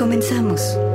Comenzamos.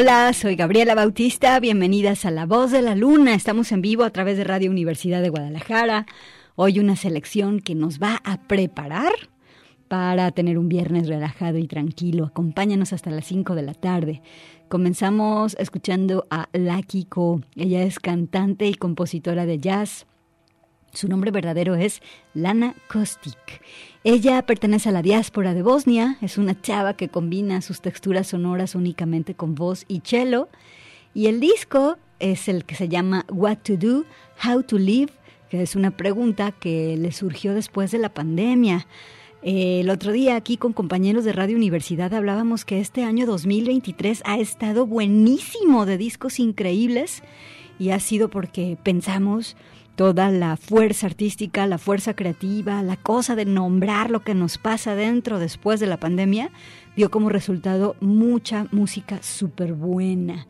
Hola, soy Gabriela Bautista, bienvenidas a La Voz de la Luna. Estamos en vivo a través de Radio Universidad de Guadalajara. Hoy una selección que nos va a preparar para tener un viernes relajado y tranquilo. Acompáñanos hasta las 5 de la tarde. Comenzamos escuchando a Lucky Ko. Ella es cantante y compositora de jazz. Su nombre verdadero es Lana Kostic. Ella pertenece a la diáspora de Bosnia, es una chava que combina sus texturas sonoras únicamente con voz y cello. Y el disco es el que se llama What to Do, How to Live, que es una pregunta que le surgió después de la pandemia. el otro día aquí con compañeros de Radio Universidad hablábamos que este año 2023 ha estado buenísimo de discos increíbles y ha sido porque pensamos toda la fuerza artística, la fuerza creativa, la cosa de nombrar lo que nos pasa dentro después de la pandemia, dio como resultado mucha música súper buena.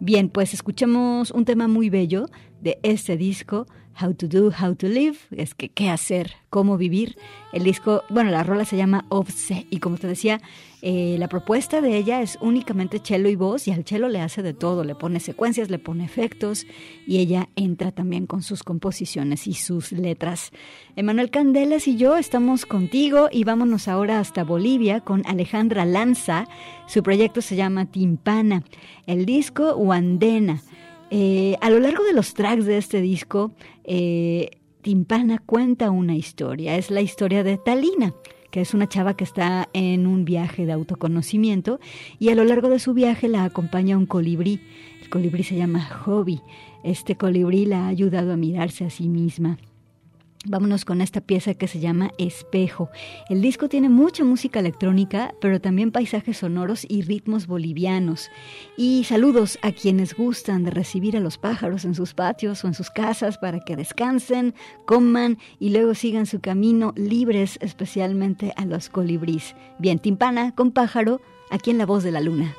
Bien, pues escuchemos un tema muy bello de este disco How to Do, How to Live, es que qué hacer, cómo vivir. El disco, bueno, la rola se llama Offset y como te decía, eh, la propuesta de ella es únicamente cello y voz y al cello le hace de todo, le pone secuencias, le pone efectos y ella entra también con sus composiciones y sus letras. Emanuel Candelas y yo estamos contigo y vámonos ahora hasta Bolivia con Alejandra Lanza. Su proyecto se llama Timpana, el disco Wandena. Eh, a lo largo de los tracks de este disco, eh, Timpana cuenta una historia. Es la historia de Talina, que es una chava que está en un viaje de autoconocimiento y a lo largo de su viaje la acompaña un colibrí. El colibrí se llama Hobby. Este colibrí la ha ayudado a mirarse a sí misma. Vámonos con esta pieza que se llama Espejo. El disco tiene mucha música electrónica, pero también paisajes sonoros y ritmos bolivianos. Y saludos a quienes gustan de recibir a los pájaros en sus patios o en sus casas para que descansen, coman y luego sigan su camino libres, especialmente a los colibrís. Bien, timpana con pájaro, aquí en La Voz de la Luna.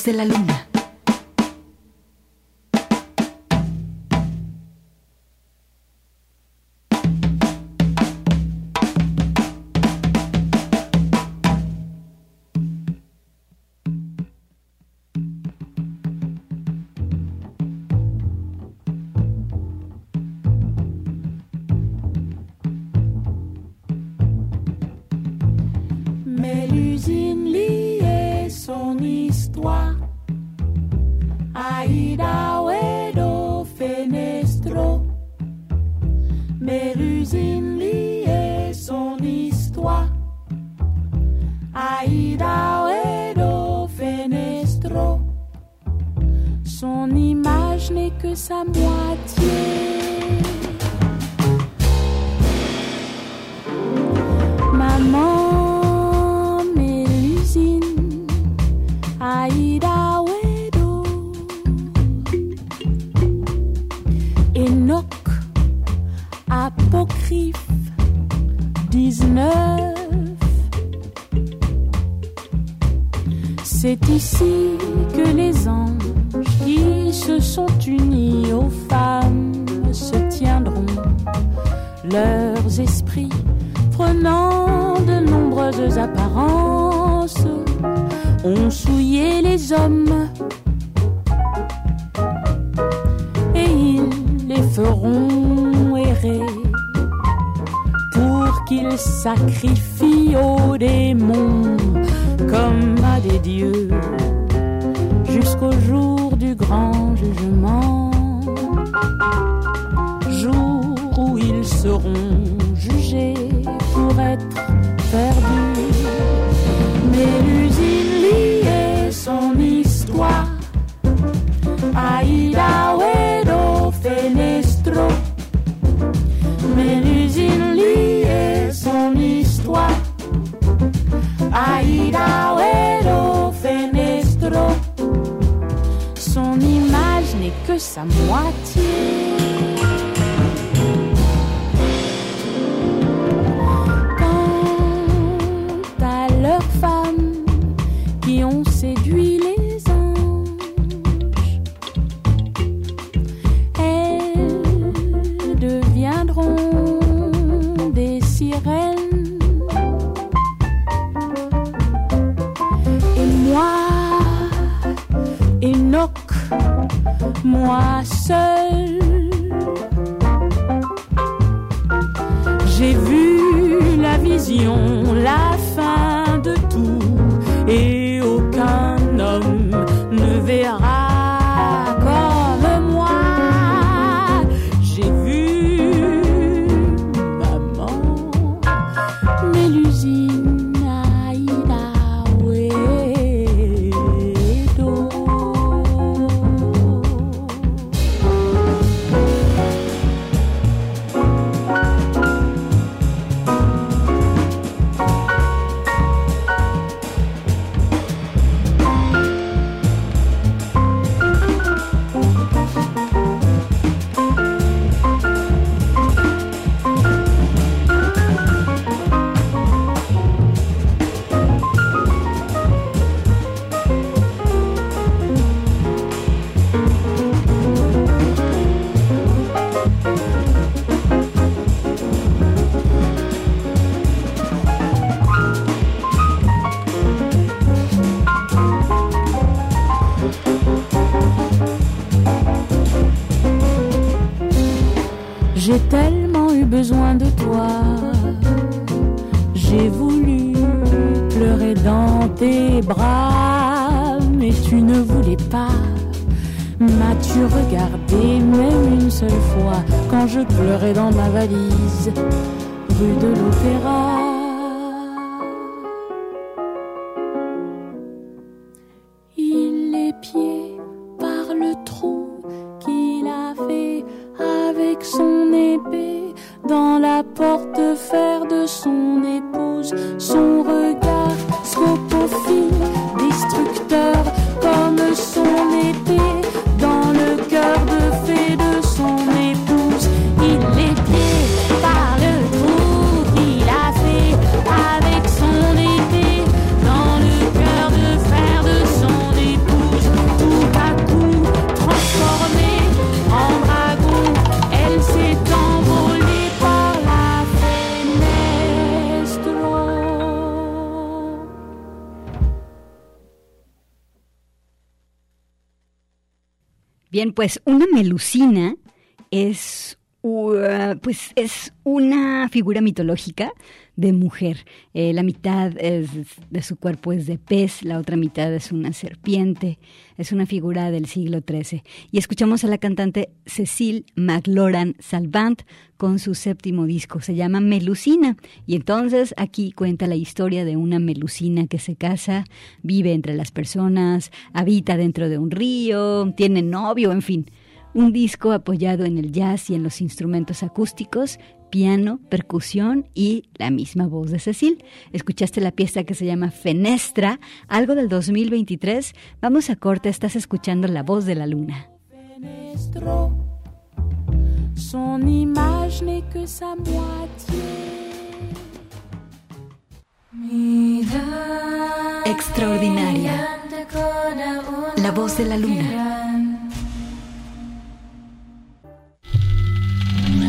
De la luna. quand je pleurais dans ma valise, rue de l'Opéra. Bien, pues una melusina es, pues es una figura mitológica de mujer. Eh, la mitad de su cuerpo es de pez, la otra mitad es una serpiente. Es una figura del siglo XIII. Y escuchamos a la cantante Cecile McLaurin Salvant con su séptimo disco. Se llama Melusina. Y entonces aquí cuenta la historia de una melusina que se casa, vive entre las personas, habita dentro de un río, tiene novio, en fin. Un disco apoyado en el jazz y en los instrumentos acústicos, piano, percusión y la misma voz de Cecil. Escuchaste la pieza que se llama Fenestra, algo del 2023. Vamos a corte, estás escuchando La voz de la luna. Son image n'est que sa moitié. Extraordinaria. La voz de la luna.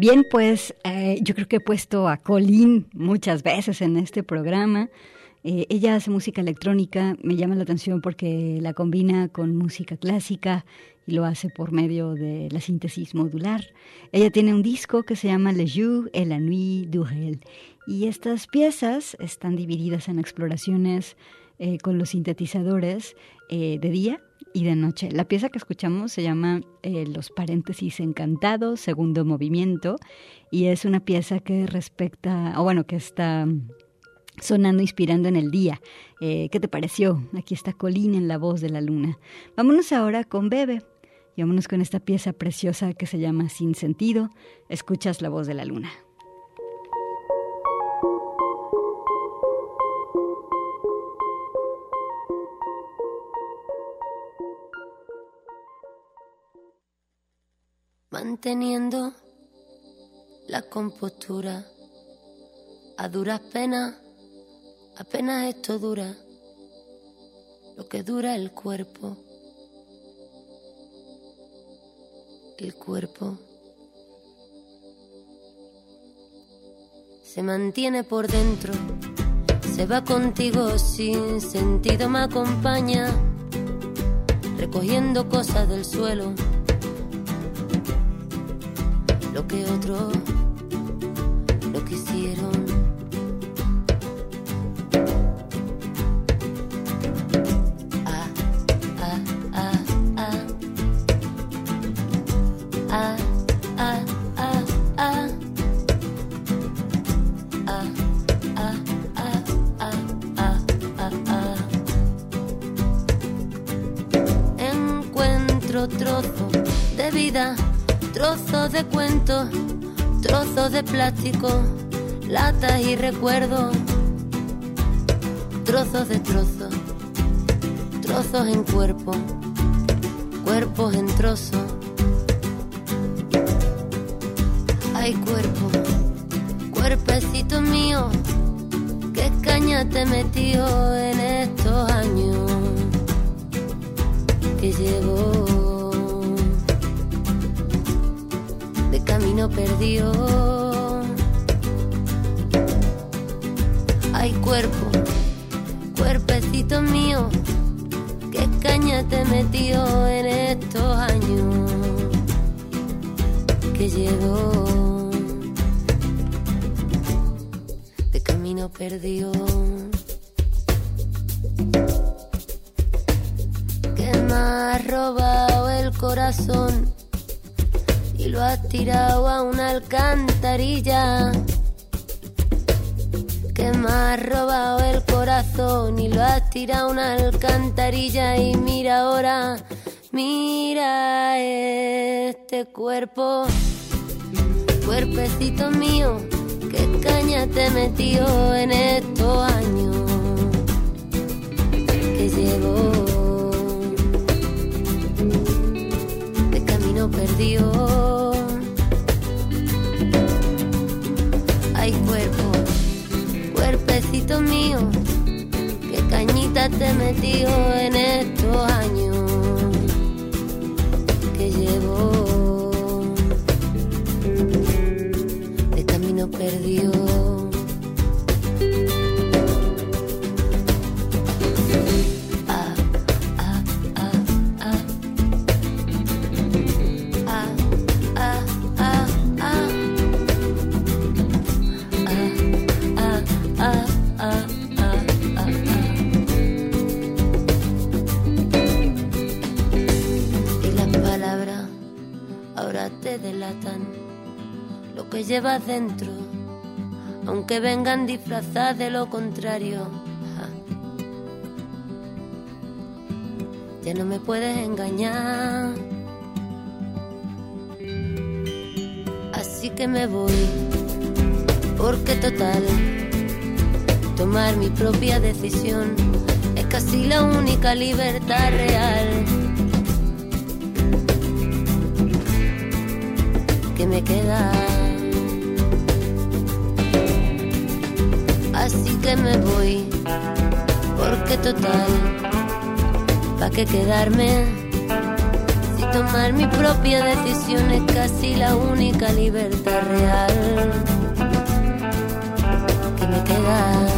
Bien, pues eh, yo creo que he puesto a Colin muchas veces en este programa. Eh, ella hace música electrónica, me llama la atención porque la combina con música clásica y lo hace por medio de la síntesis modular. Ella tiene un disco que se llama Le Jour et la Nuit du Réel y estas piezas están divididas en exploraciones eh, con los sintetizadores de día y de noche. La pieza que escuchamos se llama eh, Los paréntesis encantados, segundo movimiento, y es una pieza que respecta, o bueno, que está sonando, inspirando en el día. Eh, ¿Qué te pareció? Aquí está Colín en la voz de la luna. Vámonos ahora con Bebe. Y vámonos con esta pieza preciosa que se llama Sin sentido. Escuchas la voz de la luna. Manteniendo la compostura. A duras penas, apenas esto dura, lo que dura el cuerpo. El cuerpo se mantiene por dentro, se va contigo sin sentido, me acompaña, recogiendo cosas del suelo que otros no quisieron. Plástico, latas y recuerdos, trozos de trozos, trozos en cuerpo, cuerpos en trozos. Que llegó de camino perdió. Que me ha robado el corazón y lo has tirado a una alcantarilla. Que me has robado el corazón y lo has tirado a una alcantarilla. Y mira ahora, mira este cuerpo, cuerpecito mío, que caña te metió en estos años que llevo. perdió. Hay cuerpo, cuerpecito mío, que cañita te metió en estos años perdió. delatan lo que llevas dentro, aunque vengan disfrazadas de lo contrario. Ya no me puedes engañar. Así que me voy, porque total, tomar mi propia decisión es casi la única libertad real que me queda. Así que me voy, porque total, ¿pa' qué quedarme? Si tomar mi propia decisión es casi la única libertad real que me queda.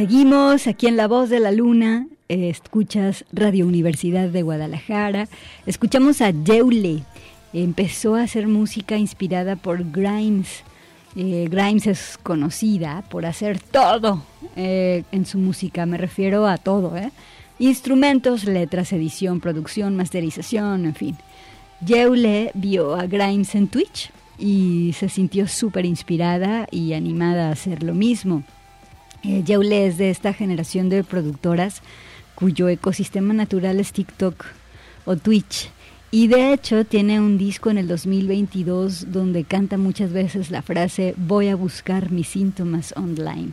Seguimos aquí en La Voz de la Luna, escuchas Radio Universidad de Guadalajara, escuchamos a Yeule, empezó a hacer música inspirada por Grimes. Eh, Grimes es conocida por hacer todo eh, en su música, me refiero a todo, ¿eh? instrumentos, letras, edición, producción, masterización, en fin. Yeule vio a Grimes en Twitch y se sintió súper inspirada y animada a hacer lo mismo. Eh, es de esta generación de productoras cuyo ecosistema natural es TikTok o Twitch. Y de hecho tiene un disco en el 2022 donde canta muchas veces la frase voy a buscar mis síntomas online.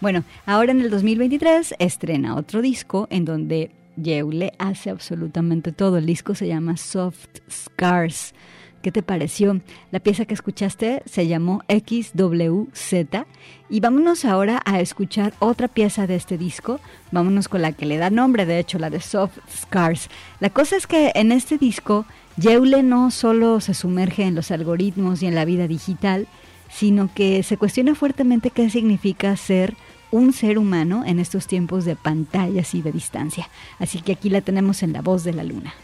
Bueno, ahora en el 2023 estrena otro disco en donde Yeule hace absolutamente todo. El disco se llama Soft Scars. ¿Qué te pareció? La pieza que escuchaste se llamó XWZ y vámonos ahora a escuchar otra pieza de este disco. Vámonos con la que le da nombre, de hecho, la de Soft Scars. La cosa es que en este disco, Yeule no solo se sumerge en los algoritmos y en la vida digital, sino que se cuestiona fuertemente qué significa ser un ser humano en estos tiempos de pantallas y de distancia. Así que aquí la tenemos en la voz de la luna.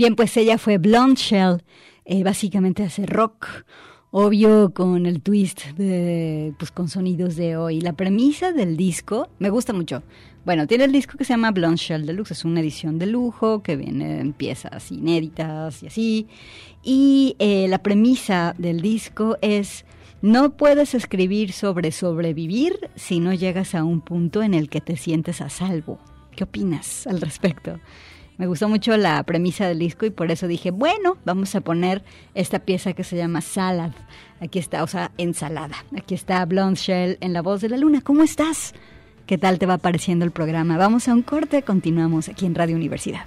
Bien, pues ella fue Blonde Shell, eh, básicamente hace rock, obvio con el twist de, pues con sonidos de hoy. La premisa del disco me gusta mucho. Bueno, tiene el disco que se llama Blonde Shell Deluxe, es una edición de lujo que viene en piezas inéditas y así. Y eh, la premisa del disco es no puedes escribir sobre sobrevivir si no llegas a un punto en el que te sientes a salvo. ¿Qué opinas al respecto? Me gustó mucho la premisa del disco y por eso dije, bueno, vamos a poner esta pieza que se llama Salad. Aquí está, o sea, ensalada. Aquí está Blonde Shell en La Voz de la Luna. ¿Cómo estás? ¿Qué tal te va pareciendo el programa? Vamos a un corte, continuamos aquí en Radio Universidad.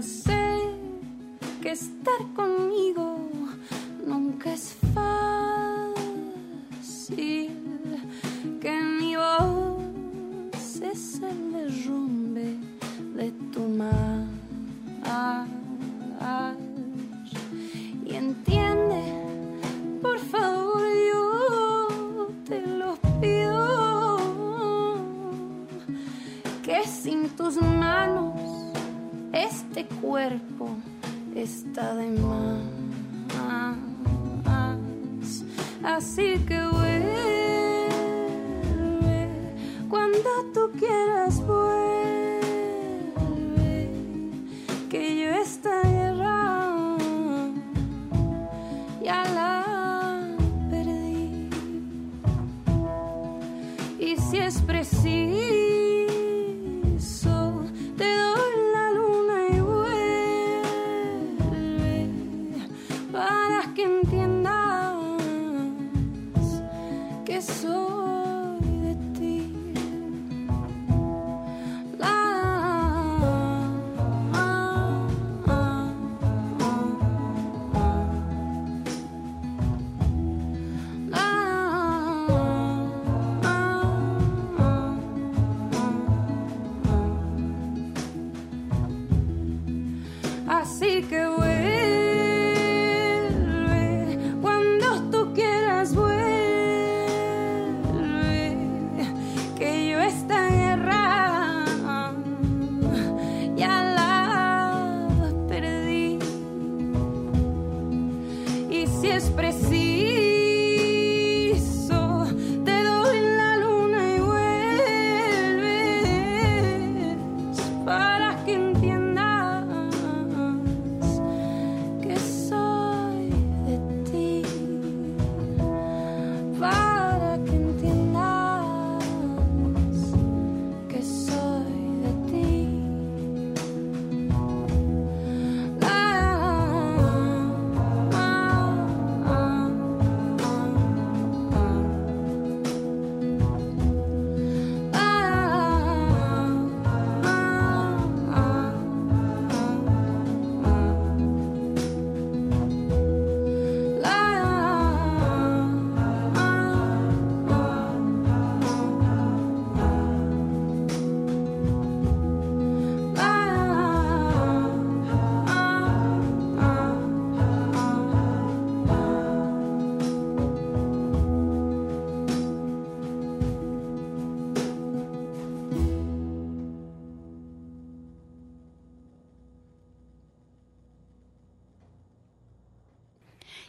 Yo sé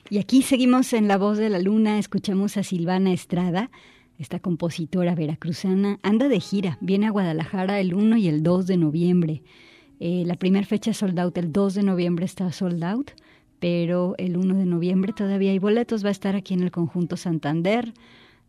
Y aquí seguimos en La Voz de la Luna, escuchamos a Silvana Estrada, esta compositora veracruzana, anda de gira, viene a Guadalajara el 1 y el 2 de noviembre. Eh, la primera fecha sold out, el 2 de noviembre está sold out, pero el 1 de noviembre todavía hay boletos, va a estar aquí en el conjunto Santander.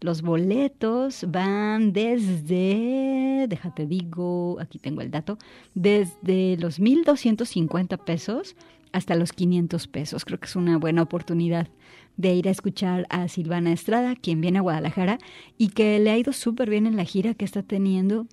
Los boletos van desde, déjate digo, aquí tengo el dato, desde los 1.250 pesos hasta los 500 pesos. Creo que es una buena oportunidad de ir a escuchar a Silvana Estrada, quien viene a Guadalajara y que le ha ido súper bien en la gira que está teniendo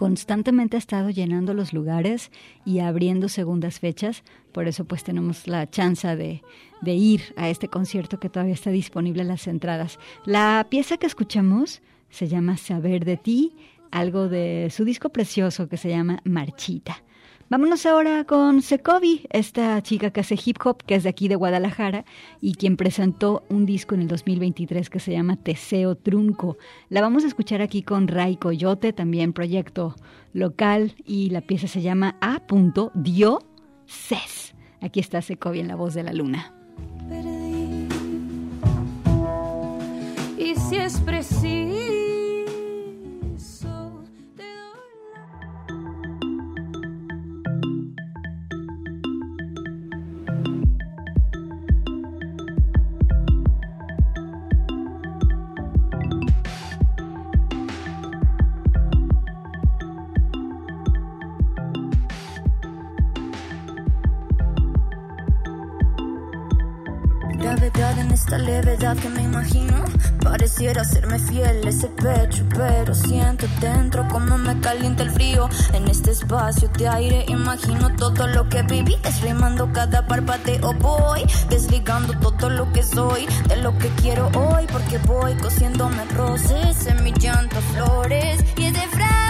constantemente ha estado llenando los lugares y abriendo segundas fechas. Por eso pues tenemos la chance de, de ir a este concierto que todavía está disponible en las entradas. La pieza que escuchamos se llama Saber de ti, algo de su disco precioso que se llama Marchita. Vámonos ahora con Sekovi, esta chica que hace hip hop, que es de aquí de Guadalajara y quien presentó un disco en el 2023 que se llama Teseo Trunco. La vamos a escuchar aquí con Ray Coyote, también proyecto local, y la pieza se llama A. Dio Ces. Aquí está Sekovi en la voz de la luna. Y si es preciso esta levedad que me imagino. Pareciera serme fiel ese pecho, pero siento dentro como me calienta el frío. En este espacio de aire imagino todo lo que viví, desrimando cada parpadeo. Voy desligando todo lo que soy de lo que quiero hoy, porque voy cosiéndome roces en mi llanto flores y ese frágil recuerdo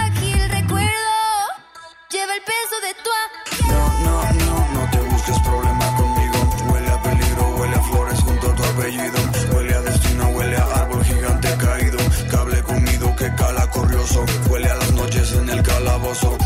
cala corrioso. Huele a las noches en el calabozo.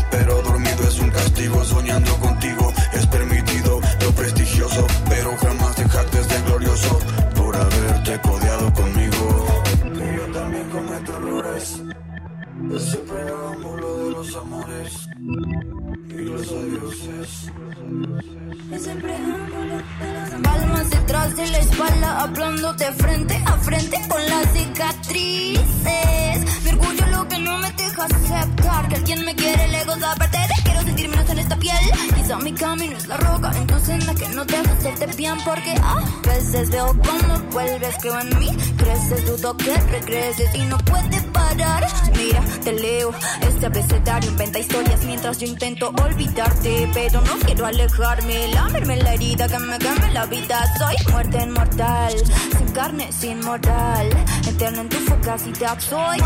Veces veo cuando vuelves, creo en mí, creces, dudo que regreses y no puede parar. Mira, te leo este abecedario, inventa historias mientras yo intento olvidarte, pero no quiero alejarme, lamerme la herida que me queme la vida. Soy muerte inmortal, sin carne, sin moral, eterno en tu fugacidad soy.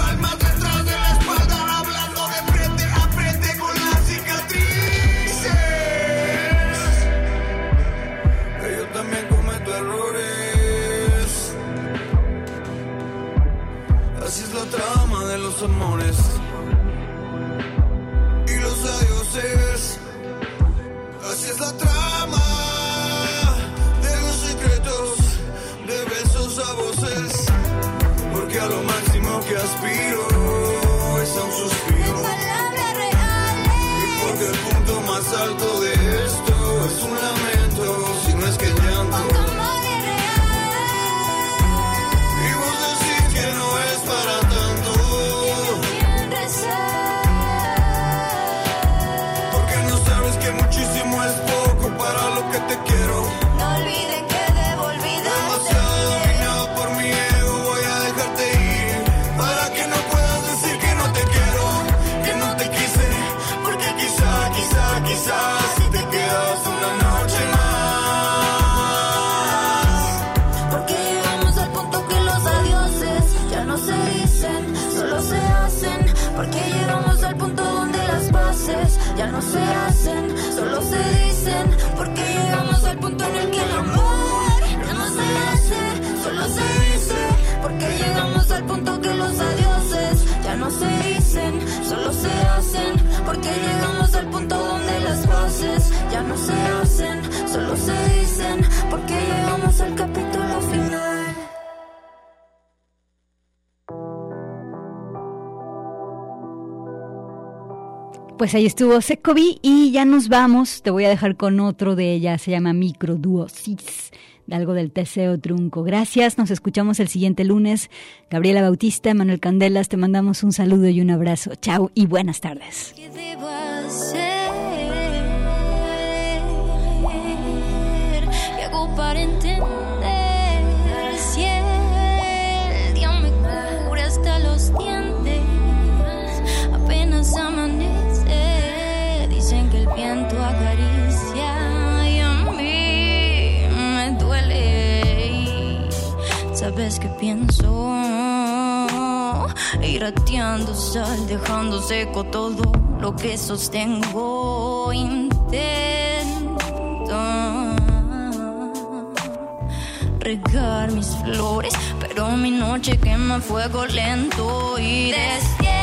Y los adioses. Así es la trama de los secretos, de besos a voces. Porque a lo máximo que aspiro es a un suspiro. Quiero. Se dicen, solo se hacen. Porque llegamos al punto donde las bases ya no se hacen, solo se dicen. Porque llegamos al capítulo final. Pues ahí estuvo Secovi y ya nos vamos. Te voy a dejar con otro de ella, se llama Microduosis, de algo del Teseo Trunco. Gracias, nos escuchamos el siguiente lunes. Gabriela Bautista, Manuel Candelas, te mandamos un saludo y un abrazo. Chao y buenas tardes. ¿Qué debo hacer? ¿Qué hago para vez que pienso. Ir ateando sal, dejando seco todo lo que sostengo. Intento regar mis flores, pero mi noche quema fuego lento y desierto.